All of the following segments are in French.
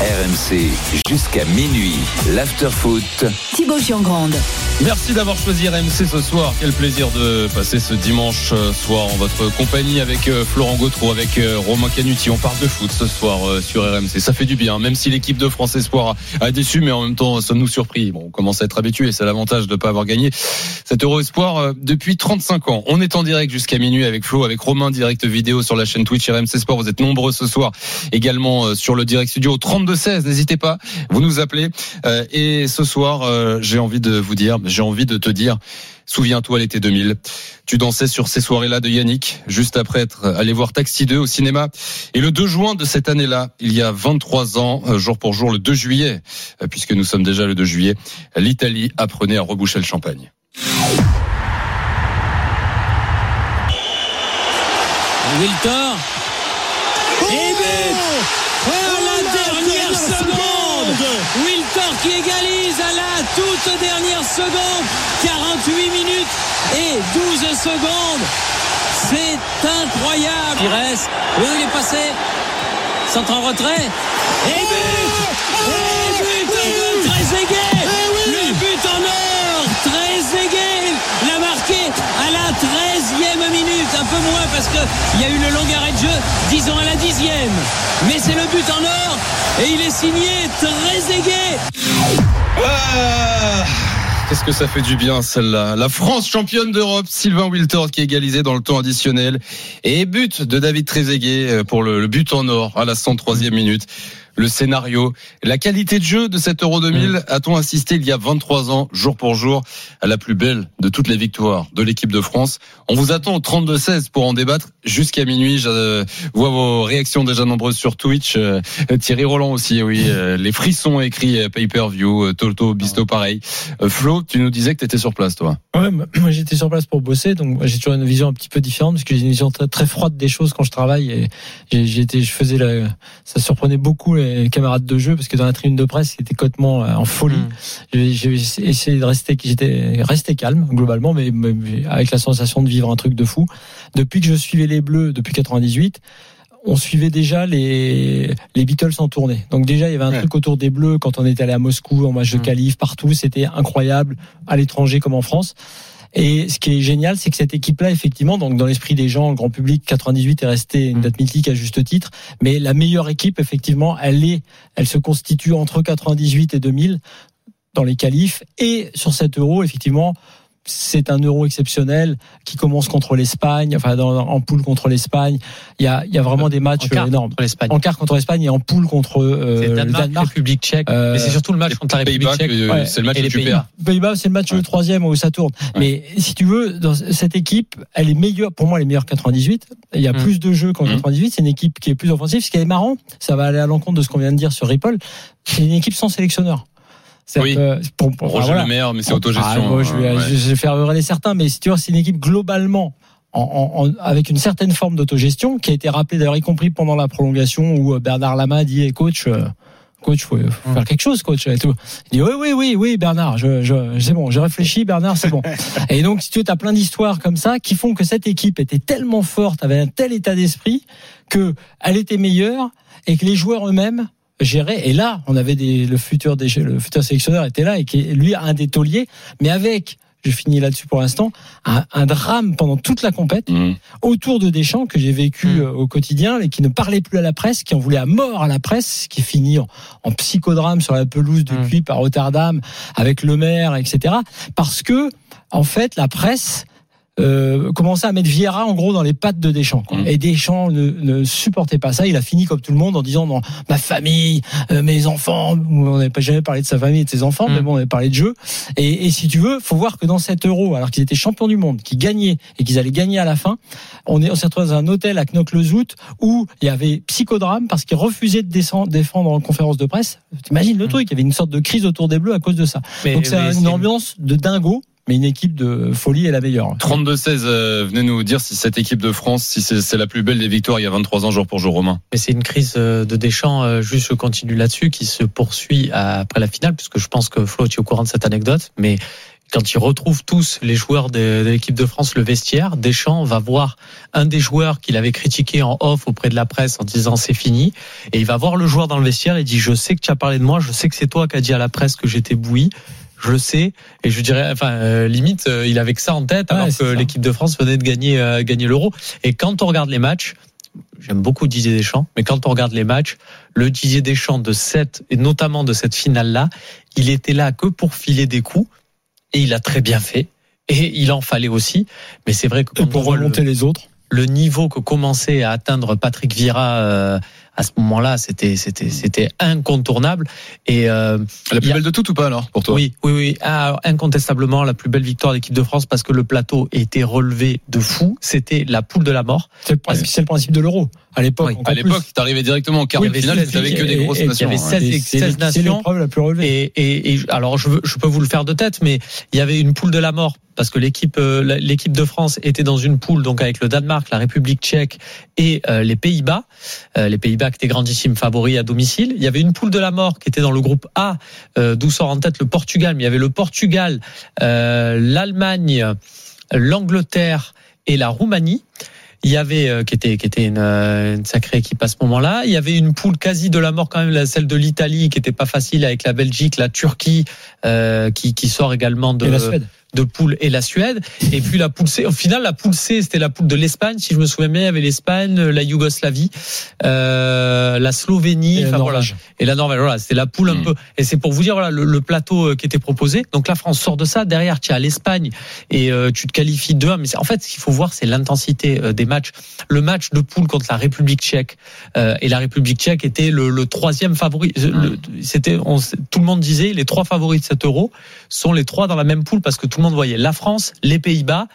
RMC jusqu'à minuit. L'afterfoot. Thibaut Giangrande. Merci d'avoir choisi RMC ce soir. Quel plaisir de passer ce dimanche euh, soir en votre compagnie avec euh, Florent Gautreau, avec euh, Romain Canuti. On parle de foot ce soir sur RMC. Ça fait du bien, même si l'équipe de France Espoir a déçu, mais en même temps, ça nous surpris? Bon, on commence à être habitué. C'est l'avantage de ne pas avoir gagné cet Euro Espoir depuis 35 ans. On est en direct jusqu'à minuit avec Flo, avec Romain, direct vidéo sur la chaîne Twitch RMC Sport. Vous êtes nombreux ce soir également sur le direct studio 32-16. N'hésitez pas, vous nous appelez. Et ce soir, j'ai envie de vous dire, j'ai envie de te dire, souviens-toi l'été 2000, tu dansais sur ces soirées-là de Yannick, juste après être allé voir Taxi 2 au cinéma. Et le 2 juin de cette année-là, il y a 23 ans, euh, jour pour jour, le 2 juillet, euh, puisque nous sommes déjà le 2 juillet, l'Italie apprenait à reboucher le champagne. Wiltor. Toute dernière seconde. 48 minutes et 12 secondes. C'est incroyable. Il reste. Oui, il est passé. Centre en retrait. Et but Et but de Trezeguet Le but en or Trezeguet l'a marqué à la 13e minute. Un peu moins parce qu'il y a eu le long arrêt de jeu. Disons à la 10e. Mais c'est le but en or. Et il est signé Trezeguet. Ah Qu'est-ce que ça fait du bien celle-là. La France championne d'Europe, Sylvain Wiltord qui est égalisé dans le temps additionnel et but de David Trezeguet euh, pour le, but en or à la 103e minute le scénario, la qualité de jeu de cet Euro 2000. Mm. A-t-on assisté il y a 23 ans, jour pour jour, à la plus belle de toutes les victoires de l'équipe de France? On vous attend au 32-16 pour en débattre jusqu'à minuit. Je vois vos réactions déjà nombreuses sur Twitch. Euh, Thierry Roland aussi, oui. Euh, les frissons écrits euh, pay-per-view, Toto, Bisto pareil. Flo, tu nous disais que tu étais sur place, toi. Ouais, moi j'étais sur place pour bosser, donc j'ai toujours une vision un petit peu différente parce que j'ai une vision très, très, froide des choses quand je travaille et j'étais, je faisais la, ça surprenait beaucoup camarades de jeu parce que dans la tribune de presse, c'était cotement euh, en folie. Mm. J'ai essayé de rester, j'étais resté calme globalement, mais, avec la sensation de vivre un truc de fou. Depuis que je suivais les Bleus depuis 98 on suivait déjà les, les Beatles en tournée. Donc déjà, il y avait un truc autour des Bleus quand on était allé à Moscou, en match de mm. qualif, partout. C'était incroyable, à l'étranger comme en France. Et ce qui est génial, c'est que cette équipe-là, effectivement, donc dans l'esprit des gens, le grand public, 98 est resté une date mythique à juste titre. Mais la meilleure équipe, effectivement, elle est, elle se constitue entre 98 et 2000 dans les qualifs et sur cet euro, effectivement, c'est un euro exceptionnel qui commence contre l'Espagne, enfin dans, en poule contre l'Espagne. Il y a, il y a vraiment des matchs énormes. En quart contre l'Espagne et en poule contre euh, le Danemark, République tchèque. Euh, mais c'est surtout le match contre la République tchèque. C'est le match et Pays-Bas. Pays-Bas, c'est le match le troisième où ça tourne. Mais si tu veux, dans cette équipe, elle est meilleure. Pour moi, elle est meilleure 98. Il y a mm. plus de jeux qu'en 98. Mm. C'est une équipe qui est plus offensive. Ce qui est marrant, ça va aller à l'encontre de ce qu'on vient de dire sur Ripple. C'est une équipe sans sélectionneur. Oui. pour, pour, Roger Le Maire, mais c'est autogestion. Ah, je, vais, je, vais faire hurler certains, mais si tu vois, c'est une équipe globalement en, en, avec une certaine forme d'autogestion qui a été rappelée d'ailleurs y compris pendant la prolongation où euh, Bernard Lama dit hey, coach euh, coach faut, faut faire quelque chose coach et tout il dit oui oui oui oui Bernard je, je c'est bon j'ai réfléchi Bernard c'est bon et donc si tu veux as plein d'histoires comme ça qui font que cette équipe était tellement forte avait un tel état d'esprit que elle était meilleure et que les joueurs eux-mêmes gérer. Et là, on avait des, le futur des, le futur sélectionneur était là et qui est lui un des tauliers, mais avec je finis là-dessus pour l'instant, un, un, drame pendant toute la compète mmh. autour de Deschamps que j'ai vécu mmh. euh, au quotidien et qui ne parlait plus à la presse, qui en voulait à mort à la presse, qui finit en, en psychodrame sur la pelouse de mmh. à Rotterdam avec le maire, etc. Parce que en fait, la presse euh, commençait à mettre Vieira en gros dans les pattes de Deschamps. Quoi. Mmh. Et Deschamps ne, ne supportait pas ça. Il a fini comme tout le monde en disant non, ma famille, euh, mes enfants. On n'avait pas jamais parlé de sa famille et de ses enfants, Mmh. mais bon, on avait parlé de jeu. Et, et si tu veux, faut voir que dans cet Euro, alors qu'ils étaient champions du monde, qu'ils gagnaient et qu'ils allaient gagner à la fin, on est on s'est retrouvé dans un hôtel à Knock-le-Zout où il y avait psychodrame parce qu'ils refusaient de descendre, défendre en conférence de presse. T'imagines le truc Il y avait une sorte de crise autour des Bleus à cause de ça. Mais- Donc c'est une ambiance de dingo. Mais une équipe de folie est la meilleure. 32-16, euh, venez nous dire si cette équipe de France, si c'est c'est la plus belle des victoires il y a 23 ans jour pour jour, Romain. Mais c'est une crise euh, de Deschamps, euh, juste je continue là-dessus, qui se poursuit après la finale, puisque je pense que Flo, tu es au courant de cette anecdote, mais quand il retrouve tous les joueurs de, de l'équipe de France, le vestiaire, Deschamps va voir un des joueurs qu'il avait critiqué en off auprès de la presse en disant c'est fini, et il va voir le joueur dans le vestiaire et dit je sais que tu as parlé de moi, je sais que c'est toi qui as dit à la presse que j'étais bouilli. Je le sais, et je dirais, enfin, euh, limite, euh, il avait que ça en tête, Ouais, alors que l'équipe de France venait de gagner, euh, gagner l'Euro. Et quand on regarde les matchs, j'aime beaucoup Didier Deschamps, mais quand on regarde les matchs, le Didier Deschamps de cette, et notamment de cette finale-là, il était là que pour filer des coups, et il a très bien fait, et il en fallait aussi. Mais c'est vrai que Et quand on pour le, remonter les autres. le niveau que commençait à atteindre Patrick euh, à ce moment-là, c'était c'était c'était incontournable. Et euh, La plus a- belle de toutes ou pas alors pour toi? Oui, oui, oui. Ah, alors, incontestablement, la plus belle victoire de l'équipe de France parce que le plateau était relevé de fou. C'était la poule de la mort. C'est le principe, c'est le principe de l'euro. À l'époque, Oui. À l'époque, t'arrivais directement en quart Oui, de finale, t'avais que des grosses et- nations. il y avait ouais. 16 C'est- et- c'est 16 c'est nations. l'épreuve la plus relevée. Et, et, et alors, je, je peux vous le faire de tête, mais il y avait une poule de la mort parce que l'équipe euh, l'équipe de France était dans une poule donc avec le Danemark, la République tchèque et euh, les Pays-Bas. Euh, les Pays-Bas qui étaient grandissimes favoris à domicile. Il y avait une poule de la mort qui était dans le groupe A, euh, d'où sort en tête le Portugal. Mais il y avait le Portugal, euh, l'Allemagne, l'Angleterre et la Roumanie. Il y avait euh, qui était qui était une, sacrée équipe à ce moment-là. Il y avait une poule quasi de la mort quand même, celle de l'Italie qui était pas facile avec la Belgique, la Turquie qui qui sort également de Et la Suède. De poule et la Suède. Et puis la poule C. Au final, la poule C, c'était la poule de l'Espagne. Si je me souviens bien, il y avait l'Espagne, la Yougoslavie, euh, la Slovénie, Et la enfin, voilà. Norvège. et la Norvège. Voilà, c'était la poule un Mm. peu. Et c'est pour vous dire voilà le, le plateau euh, qui était proposé. Donc la France sort de ça. Derrière, tu as l'Espagne et euh, tu te qualifies 2-1. Mais en fait, ce qu'il faut voir, c'est l'intensité euh, des matchs. Le match de poule contre la République tchèque euh, et la République tchèque était le, le troisième favori. C'était tout le monde disait les trois favoris de cet Euro sont les trois dans la même poule parce que tout le monde voyait la France, les Pays-Bas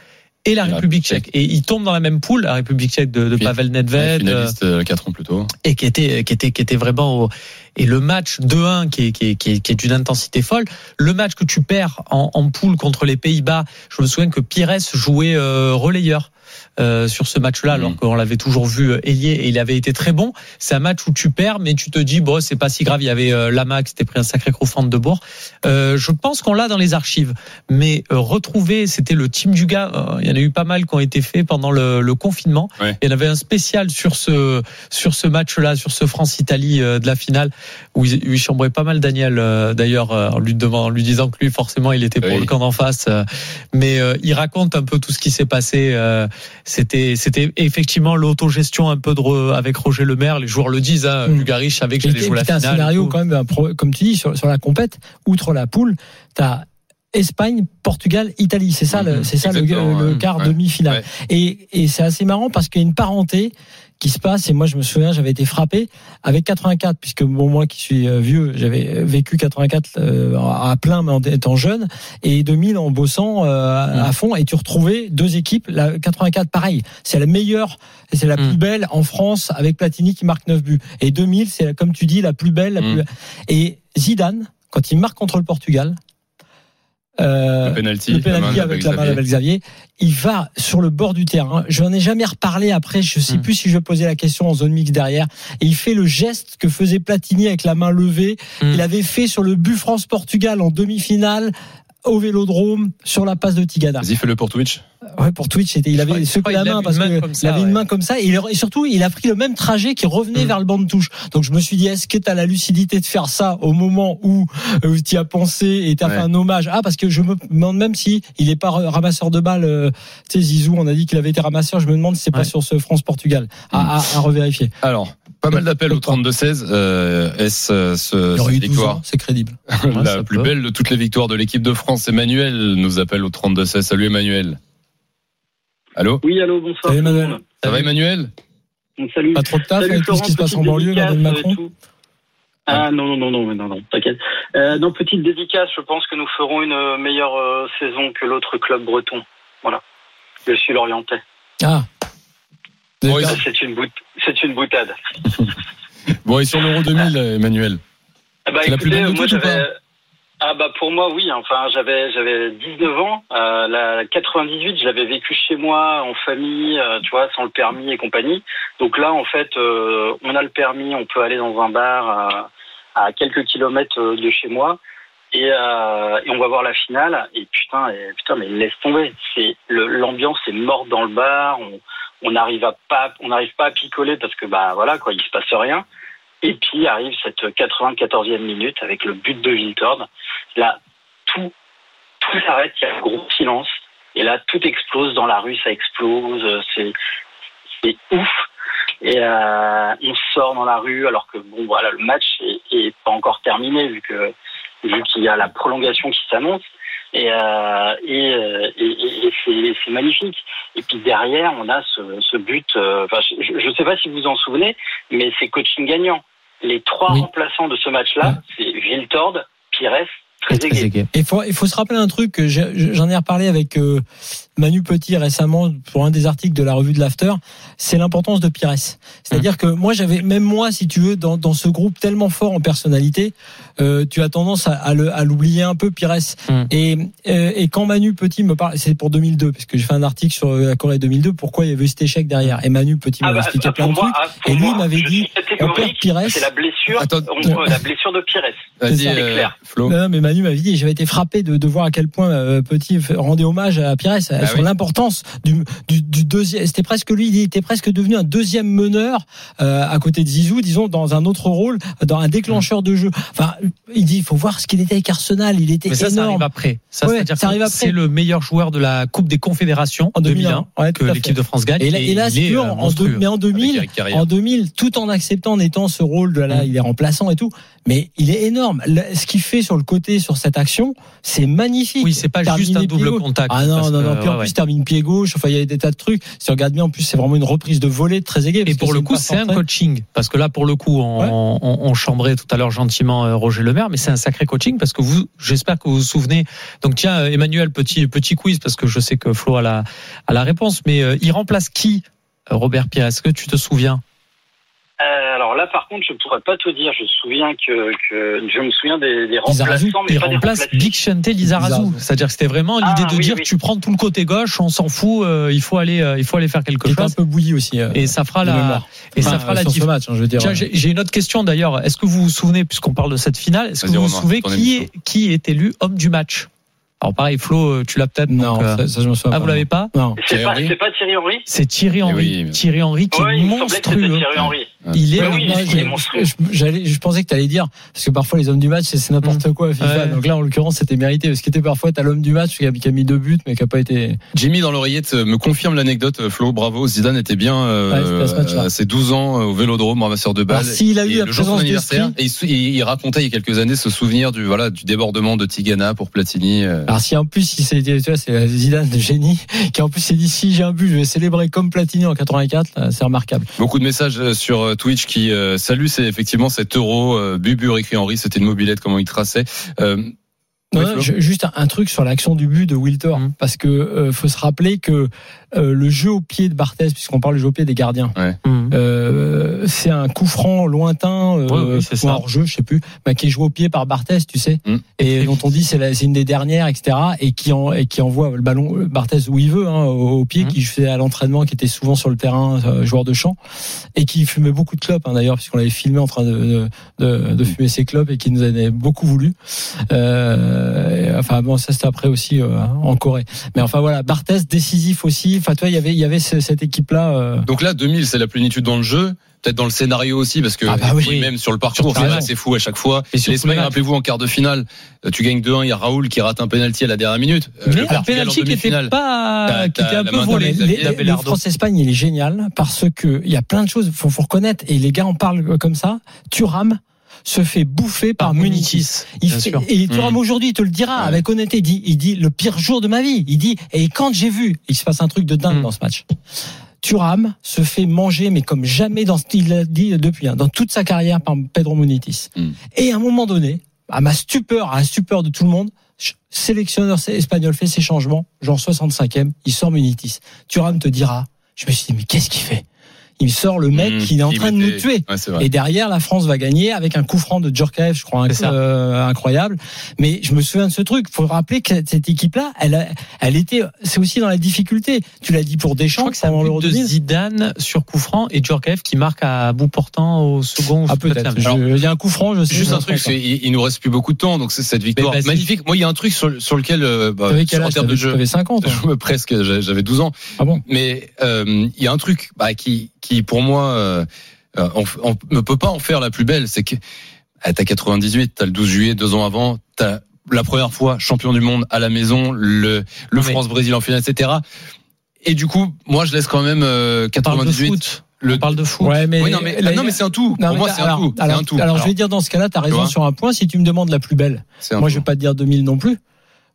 et la Et la République tchèque. Et ils tombent dans la même poule, la République tchèque de, de Puis- Pavel Nedved. euh, finaliste euh, quatre ans plus tôt. et qui était qui était qui était vraiment au- et le match 2-1 qui est qui est qui est, qui est d'une intensité folle le match que tu perds en, en poule contre les Pays-Bas je me souviens que Pires jouait euh, relayeur euh, sur ce match-là, alors Mhm. qu'on l'avait toujours vu euh, ailier et il avait été très bon. C'est un match où tu perds, mais tu te dis bon, c'est pas si grave. Il y avait euh, Lama qui s'était pris un sacré coup de bourg. Euh, je pense qu'on l'a dans les archives, mais euh, retrouver, c'était le team du gars. euh, il y en a eu pas mal qui ont été faits pendant le, le confinement. Ouais. Il y en avait un spécial sur ce sur ce match-là, sur ce France-Italie euh, de la finale, où il, où il chambrait pas mal Daniel euh, d'ailleurs euh, en lui demandant, en lui disant que lui forcément il était pour Oui. le camp d'en face. euh, mais euh, il raconte un peu tout ce qui s'est passé. C'était c'était effectivement l'autogestion un peu de Re- avec Roger Lemaire. Les joueurs le disent. Hein, Mm. Lugarich savait que j'allais jouer la finale. un scénario quand même, comme tu dis, sur, sur la compète, outre la poule, t'as Espagne, Portugal, Italie. C'est ça, le, Mhm. c'est ça le, le quart Ouais. demi-finale. Ouais. Et, et c'est assez marrant parce qu'il y a une parenté qui se passe. Et moi, je me souviens, j'avais été frappé avec 84, puisque bon, moi qui suis euh, vieux, j'avais vécu 84 euh, à plein, mais en étant jeune, et 2000 en bossant euh, à- à fond. Et tu retrouvais deux équipes. La 84, pareil, c'est la meilleure, c'est la Mm. plus belle en France avec Platini qui marque 9 buts. Et 2000, c'est comme tu dis, la plus belle. La Mm. plus... Et Zidane, quand il marque contre le Portugal. Euh, Le penalty. le penalty la main avec la main d'Abel Xavier, il va sur le bord du terrain. Je n'en ai jamais reparlé après. Je sais Mm. plus si je posais la question en zone mixte derrière. Et il fait le geste que faisait Platini avec la main levée. Mm. Il avait fait sur le but France-Portugal en demi-finale au Vélodrome sur la passe de Tigana. Vas-y, fais-le pour Twitch. Ouais, pour Twitch, c'était, il avait secoué la qu'il main parce une main que comme ça, il avait une ouais. main comme ça et, il- et surtout il a pris le même trajet qui revenait Mm. vers le banc de touche. Donc je me suis dit est-ce que tu as la lucidité de faire ça au moment où tu y as pensé et tu as Ouais. fait un hommage? Ah parce que je me demande même si il est pas ramasseur de balles euh, tu sais Zizou on a dit qu'il avait été ramasseur, je me demande si c'est pas Ouais. sur ce France Portugal à, à, à revérifier. Alors, pas mal d'appels au 32-16. Euh, Est-ce euh, ce, cette eu 12 victoire c'est crédible. La plus peut. belle de toutes les victoires de l'équipe de France Emmanuel nous appelle au 32-16. Salut Emmanuel. Allô Oui, allô, bonsoir. Salut, Emmanuel. Ça va Emmanuel Salut. Pas trop de taf avec tout ce qui se passe en banlieue, euh, Macron tout. Ah non, non, non, non, non, non, t'inquiète. Euh, non, petite dédicace, je pense que nous ferons une euh, meilleure euh, saison que l'autre club breton. Voilà. Je suis l'Orientais. Ah. Perdu. C'est une, bout... c'est une boutade. Bon, et sur l'Euro 2000, Emmanuel Ah bah, C'est la plus écoutez, belle de moi ou. Ah bah pour moi oui, enfin j'avais j'avais 19 ans, euh, la 98 je l'avais vécu chez moi en famille, euh, tu vois, sans le permis et compagnie. Donc là en fait euh, on a le permis, on peut aller dans un bar euh, à quelques kilomètres de chez moi et, et on va voir la finale et putain et putain mais laisse tomber, c'est l'ambiance est morte dans le bar, on on n'arrive pas on n'arrive pas à picoler parce que bah voilà quoi, il se passe rien. Et puis arrive cette 94e minute avec le but de Viltord. Là, tout, tout s'arrête, il y a un gros silence. Et là, tout explose dans la rue, ça explose, euh, c'est, c'est ouf. Et euh, on sort dans la rue alors que bon, voilà, le match est, est pas encore terminé vu que vu qu'il y a la prolongation qui s'annonce. Et, euh, et, euh, et, et- et c'est, c'est magnifique. Et puis derrière, on a ce, ce but. euh, Enfin, je ne sais pas si vous vous en souvenez, mais c'est coaching gagnant. Les trois Oui. remplaçants de ce match-là, c'est Viltord, Pires, Trezeguet. Trezeguet. Il faut, il faut se rappeler un truc j'en ai reparlé avec euh, Manu Petit récemment pour un des articles de la revue de l'After, c'est l'importance de Pires. C'est-à-dire que moi j'avais, même moi si tu veux, dans, dans ce groupe tellement fort en personnalité, euh, tu as tendance à, à le- à l'oublier un peu Pires. Mm. Et, euh, et quand Manu Petit me parle, c'est pour 2002, parce que j'ai fait un article sur la Corée 2002, pourquoi il y avait eu cet échec derrière. Et Manu Petit Ah m'avait bah, expliqué ah, plein de moi, trucs. ah, Et lui m'avait dit, on perd Pires. C'est la blessure, Attends, on- la blessure de Pires. Vas-y, ça, c'est euh, clair. Flo. Non, mais Manu m'avait dit, j'avais été frappé de, de voir à quel point euh, Petit rendait hommage à Pires sur oui. l'importance du, du, du deuxième. C'était presque lui, il était presque devenu un deuxième meneur euh, à côté de Zizou, disons dans un autre rôle, dans un déclencheur de jeu. Enfin, il dit, il faut voir ce qu'il était avec Arsenal, il était Mais ça, ça énorme. arrive après. Ça, Ouais, ça arrive après. c'est le meilleur joueur de la Coupe des Confédérations En 2001, 2001 ouais, que l'équipe de France gagne. Et là, et là, il est, euh, en deux- monstrueux. mais en 2000, Avec Eric Carrière. en 2000, tout en acceptant en étant ce rôle de là, Mm. il est remplaçant et tout, mais il est énorme. Ce qu'il fait sur le côté sur cette action, c'est magnifique. Oui, c'est pas juste un double contact. Ah non, non, non. Puis en ouais, plus, termine pied gauche. Enfin, il y a des tas de trucs. Si tu regardes bien, en plus, c'est vraiment une reprise de volée de Trezeguet. Et pour le coup, c'est un coaching. Parce que là, pour le coup, on, Ouais. on, on chambrait tout à l'heure gentiment euh, Roger Lemaire, mais c'est un sacré coaching parce que vous, j'espère que vous vous souvenez. Donc tiens, euh, Emmanuel, petit petit quiz parce que je sais que Flo a la a la réponse, mais euh, il remplace qui, Robert Pires Est-ce que tu te souviens? Euh, alors là, par contre, je pourrais pas te dire. Je me souviens que, que je me souviens des, des Lizarazu, remplaçants, mais Il pas remplace. Big Chente Lizarazu. C'est-à-dire que c'était vraiment Ah, l'idée de oui, dire oui. tu prends tout le côté gauche, on s'en fout, euh, il faut aller euh, il faut aller faire quelque était un chose. peu bouilli aussi. euh, Et ça fera de la et ça fera la différence. match, hein, je veux dire. Tiens, j'ai j'ai une autre question d'ailleurs. Est-ce que vous vous souvenez, puisqu'on parle de cette finale, est-ce que vous vous souvenez qui est, qui est élu homme du match? Alors pareil, Flo, tu l'as peut-être. Non, donc, euh, ça, ça, je me souviens ah, pas. vous l'avez pas? Non. C'est Thierry pas, Henry c'est pas Thierry Henry C'est Thierry Henry. Eh oui. Thierry Henry qui Ouais, est monstrueux. Thierry Henry. Il est oui, il je, est monstrueux. je- j'allais- je pensais que tu allais dire, parce que parfois les hommes du match, c'est n'importe quoi à FIFA. Ouais. Donc là, en l'occurrence, c'était mérité. Parce qu'il était parfois, t'as l'homme du match qui a, qui a mis deux buts, mais qui a pas été. Jimmy dans l'oreillette euh, me confirme l'anecdote. euh, Flo, bravo. Zidane était bien euh, Ouais, à à ses 12 ans euh, au Vélodrome, ramasseur de balles. Alors, s'il a eu Et la le jour de son présence anniversaire, d'esprit. et il, sou- il- il racontait il y a quelques années ce souvenir du voilà du débordement de Tigana pour Platini. euh. Alors si en plus il s'est dit, tu vois, c'est Zidane de génie, qui en plus s'est dit si j'ai un but, je vais célébrer comme Platini en 84, là, c'est remarquable. Beaucoup de messages euh, sur euh, Twitch qui euh, saluent c'est effectivement cet euro. Euh, Bubu, Ricky Henry, c'était une mobilette comment il traçait. Euh, Non, Oui, juste un, un truc sur l'action du but de Wiltor, Mhm. parce que euh, faut se rappeler que euh, le jeu au pied de Barthez, puisqu'on parle du jeu au pied des gardiens, Mhm. euh, c'est un coup franc lointain, euh, oui, ou hors jeu, je sais plus, mais qui est joué au pied par Barthez, tu sais, Mhm. et dont on dit c'est la- c'est une des dernières, etc., et qui en, et qui envoie le ballon euh, Barthez où il veut, hein, au, au pied, Mhm. qui fait à l'entraînement, qui était souvent sur le terrain, euh, joueur de champ, et qui fumait beaucoup de clopes, hein, d'ailleurs, puisqu'on l'avait filmé en train de, de, de, de fumer ses clopes et qui nous en avait beaucoup voulu. Euh, enfin bon, ça c'était après aussi euh, en Corée. Mais enfin voilà, Barthez décisif aussi. Enfin toi, il y avait il y avait ce- cette équipe là. donc là 2000 c'est la plénitude dans le jeu. Peut-être dans le scénario aussi, parce que Ah bah oui. même sur le parcours, c'est fou à chaque fois. Et L'Espagne, rappelez-vous, en quart de finale, euh, tu gagnes 2-1, il y a Raoul qui rate un penalty à la dernière minute. Euh, Mais le un penalty qui était pas, qui était un la peu volé. le. France-Espagne, il est génial parce que il y a plein de choses. Faut, faut reconnaître et les gars en parlent comme ça. Thuram, se fait bouffer par, Par Munitis. Il fait- et Thuram aujourd'hui il te le dira Ouais. avec honnêteté. Il dit, il dit le pire jour de ma vie. Il dit et quand j'ai vu, il se passe un truc de dingue Mm. dans ce match. Thuram se fait manger, mais comme jamais dans il l'a dit depuis, hein, dans toute sa carrière par Pedro Munitis. Mm. Et à un moment donné, à ma stupeur, à la stupeur de tout le monde, sélectionneur espagnol fait ses changements, genre 65e, il sort Munitis. Thuram te dira, je me suis dit, mais qu'est-ce qu'il fait? Il sort le mec Mmh, qui est en train de nous tuer. Ouais, c'est vrai. Et derrière, la France va gagner avec un coup franc de Djorkaeff, je crois, un C'est coup, ça. euh, incroyable. Mais je me souviens de ce truc. Faut rappeler que cette équipe-là, elle, a- elle était, c'est aussi dans la difficulté. Tu l'as dit pour Je Deschamps crois que c'est un pendant l'Euro but de 2000. Zidane sur coup franc et Djorkaeff qui marque à bout portant au second. Ah peut-être. Il y a un coup franc, je sais. Juste un truc, il, il nous reste plus beaucoup de temps, donc c'est cette victoire magnifique. Moi, il y a un truc sur, sur lequel, euh, bah, sur- en termes de jeu, t'avais 50 toi je me presque, j'avais j'avais 12 ans. Ah bon? Mais euh, il y a un truc bah, qui, qui pour moi, euh, euh, on, on ne peut pas en faire la plus belle. C'est que ah, t'as 98, t'as le 12 juillet, deux ans avant, t'as la première fois champion du monde à la maison, le, France-Brésil en finale, etc. Et du coup, moi, je laisse quand même euh, On parle de 98. foot. Le- On parle de foot. Ouais, mais oui, non, mais, la- non, mais c'est un tout. Non, pour moi, c'est un alors- tout. Alors, un tout. alors, je vais dire dans ce cas-là, t'as raison vois sur un point. Si tu me demandes la plus belle, moi tout. je vais pas te dire 2000 non plus,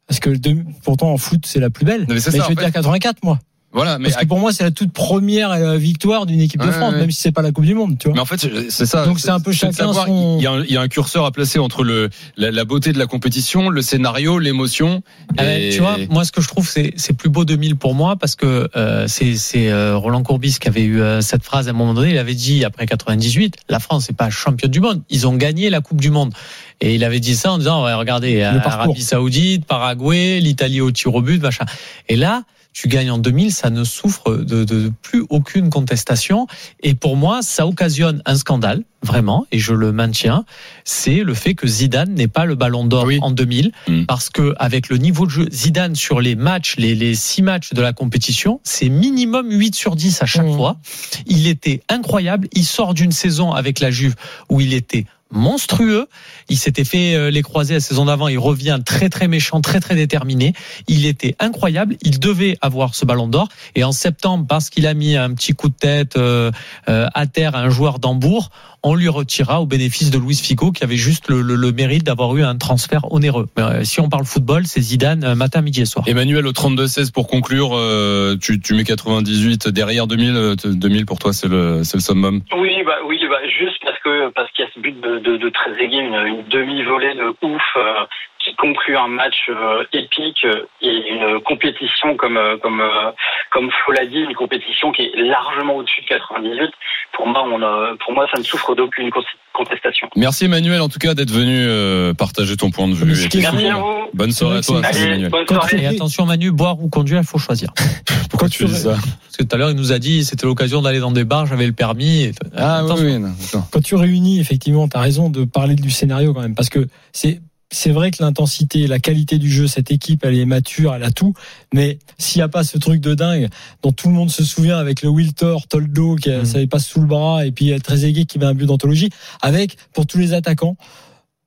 parce que le pourtant en foot c'est la plus belle. mais ça, je en vais te fait. dire 84 moi. Voilà, mais Parce que pour moi, c'est la toute première euh, victoire d'une équipe de France, ouais. même si c'est pas la Coupe du Monde, tu vois. Mais en fait, c'est ça. Donc c'est un peu chacun savoir, son- Il y, a un, il y a un curseur à placer entre le la, la beauté de la compétition, le scénario, l'émotion. Et- tu vois, moi, ce que je trouve, c'est c'est plus beau 2000 pour moi parce que euh, c'est c'est euh, Roland Courbis qui avait eu euh, cette phrase à un moment donné. Il avait dit après 98, la France n'est pas championne du monde. Ils ont gagné la Coupe du Monde. Et il avait dit ça en disant, ouais, regardez, euh. Arabie Saoudite, Paraguay, l'Italie au tir au but, machin. Et là. Tu gagnes en 2000, ça ne souffre de, de plus aucune contestation. Et pour moi, ça occasionne un scandale, vraiment, et je le maintiens. C'est le fait que Zidane n'ait pas le ballon d'or Oui. en 2000 Mm. parce que avec le niveau de jeu Zidane sur les matchs, les, les six matchs de la compétition, c'est minimum 8 sur 10 à chaque Mmh. fois. Il était incroyable. Il sort d'une saison avec la Juve où il était monstrueux. Il s'était fait euh, les croisés la saison d'avant. Il revient très très méchant, très très déterminé. Il était incroyable. Il devait avoir ce ballon d'or. Et en septembre, parce qu'il a mis un petit coup de tête euh, euh, à terre à un joueur d'Hambourg, on lui retira au bénéfice de Luis Figo qui avait juste le, le- le mérite d'avoir eu un transfert onéreux. Mais, euh, si on parle football, c'est Zidane matin, midi et soir. Emmanuel au 32-16 pour conclure, tu, tu mets 98 derrière 2000. euh, 2000 pour toi, c'est le, c'est le summum. Oui, bah oui, bah juste parce qu'il y a ce but de, de, de une, une demi-volée de ouf euh, qui conclut un match euh, épique euh, et une compétition comme euh, comme euh, comme Flo l'a dit, une compétition qui est largement au-dessus de 98. Pour moi, on a, pour moi, ça ne souffre d'aucune con- contestation. Merci Emmanuel en tout cas d'être venu euh, partager ton point de vue. Merci à vous. Bonne soirée à toi, Allez, bonne soirée. Et attention Manu, boire ou conduire, il faut choisir. Pourquoi tu dis ça Parce que tout à l'heure, il nous a dit c'était l'occasion d'aller dans des bars, j'avais le permis. Ah oui, non, quand tu réunis, effectivement, tu as raison de parler du scénario quand même, parce que c'est c'est vrai que l'intensité, la qualité du jeu, cette équipe, elle est mature, elle a tout. Mais s'il n'y a pas ce truc de dingue dont tout le monde se souvient avec le Wiltor, Toldo qui Mhm. savait pas sous le bras et puis euh, Trezeguet qui met un but d'anthologie, avec pour tous les attaquants,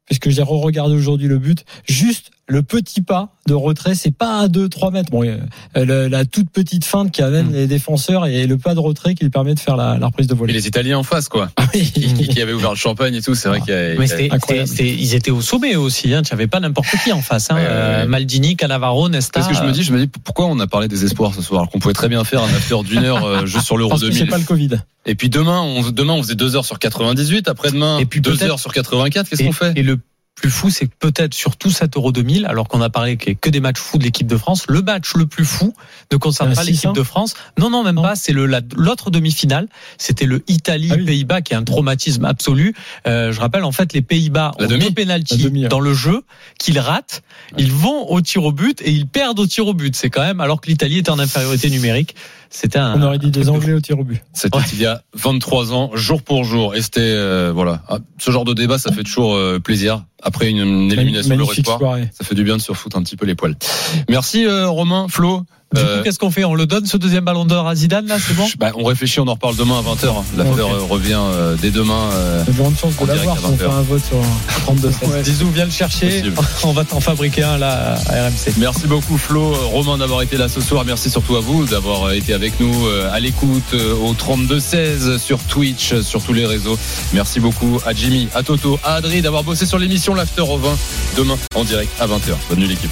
puisque j'ai re-regardé aujourd'hui le but, juste le petit pas de retrait, c'est pas à 2-3 mètres. Bon, euh, le- la toute petite feinte qui amène Mhm. les défenseurs et le pas de retrait qui lui permet de faire la, la reprise de Et volée. les Italiens en face, quoi. Ah oui. Qui, qui- qui avaient ouvert le champagne et tout, c'est vrai qu'il y a. il Mais y a- c'était, Incroyable. c'était- c'était- ils étaient au sommet aussi. Hein. Tu n'avais pas n'importe qui en face. Hein. Ouais, ouais, ouais. Euh, Maldini, Cannavaro, Nesta. Qu'est-ce que je me dis Je me dis pourquoi on a parlé des espoirs ce soir? Alors qu'on pouvait très bien faire un after d'une heure euh, juste sur l'Euro Parce que c'est 2000. pas le Covid. Et puis demain, on, demain on faisait deux heures sur 98, après-demain Et puis deux peut-être- heures sur 84. Qu'est-ce et, qu'on fait? et le plus fou, c'est que peut-être sur tout cet Euro 2000, alors qu'on a parlé qu'il y a que des matchs fous de l'équipe de France, le match le plus fou ne concerne a pas l'équipe hein de France. Non, non, même Non. pas. C'est la- l'autre demi-finale. C'était le Ah oui. Italie-Pays-Bas qui est un traumatisme absolu. Euh, je rappelle en fait les Pays-Bas ont demi deux pénalties ouais. dans le jeu qu'ils ratent. Ils vont au tir au but et ils perdent au tir au but. C'est quand même alors que l'Italie est en infériorité numérique. C'était un. On aurait dit des Anglais au tir au but. C'était Ouais. il y a 23 ans, jour pour jour. Et c'était euh, voilà, Ah, ce genre de débat, ça fait toujours euh, plaisir. Après une, une élimination de l'espoir, ça fait du bien de se refoutre un petit peu les poils. Merci euh, Romain, Flo. Du Euh, coup, qu'est-ce qu'on fait On le donne ce deuxième ballon d'or à Zidane là, c'est bon Bah, on réfléchit, on en reparle demain à 20h. L'after Ok. euh, revient euh, dès demain. euh, de grandes chances En de l'avoir direct à si on fait 20. un vote sur 32 Ouais, Zizou, viens le chercher. On va t'en fabriquer un là à RMC. Merci beaucoup Flo, Romain d'avoir été là ce soir. Merci surtout à vous d'avoir été avec nous euh, à l'écoute euh, au 32-16 sur Twitch, sur tous les réseaux. Merci beaucoup à Jimmy, à Toto, à Adri d'avoir bossé sur l'émission L'After au 20 demain en direct à 20h. Bonne nuit l'équipe.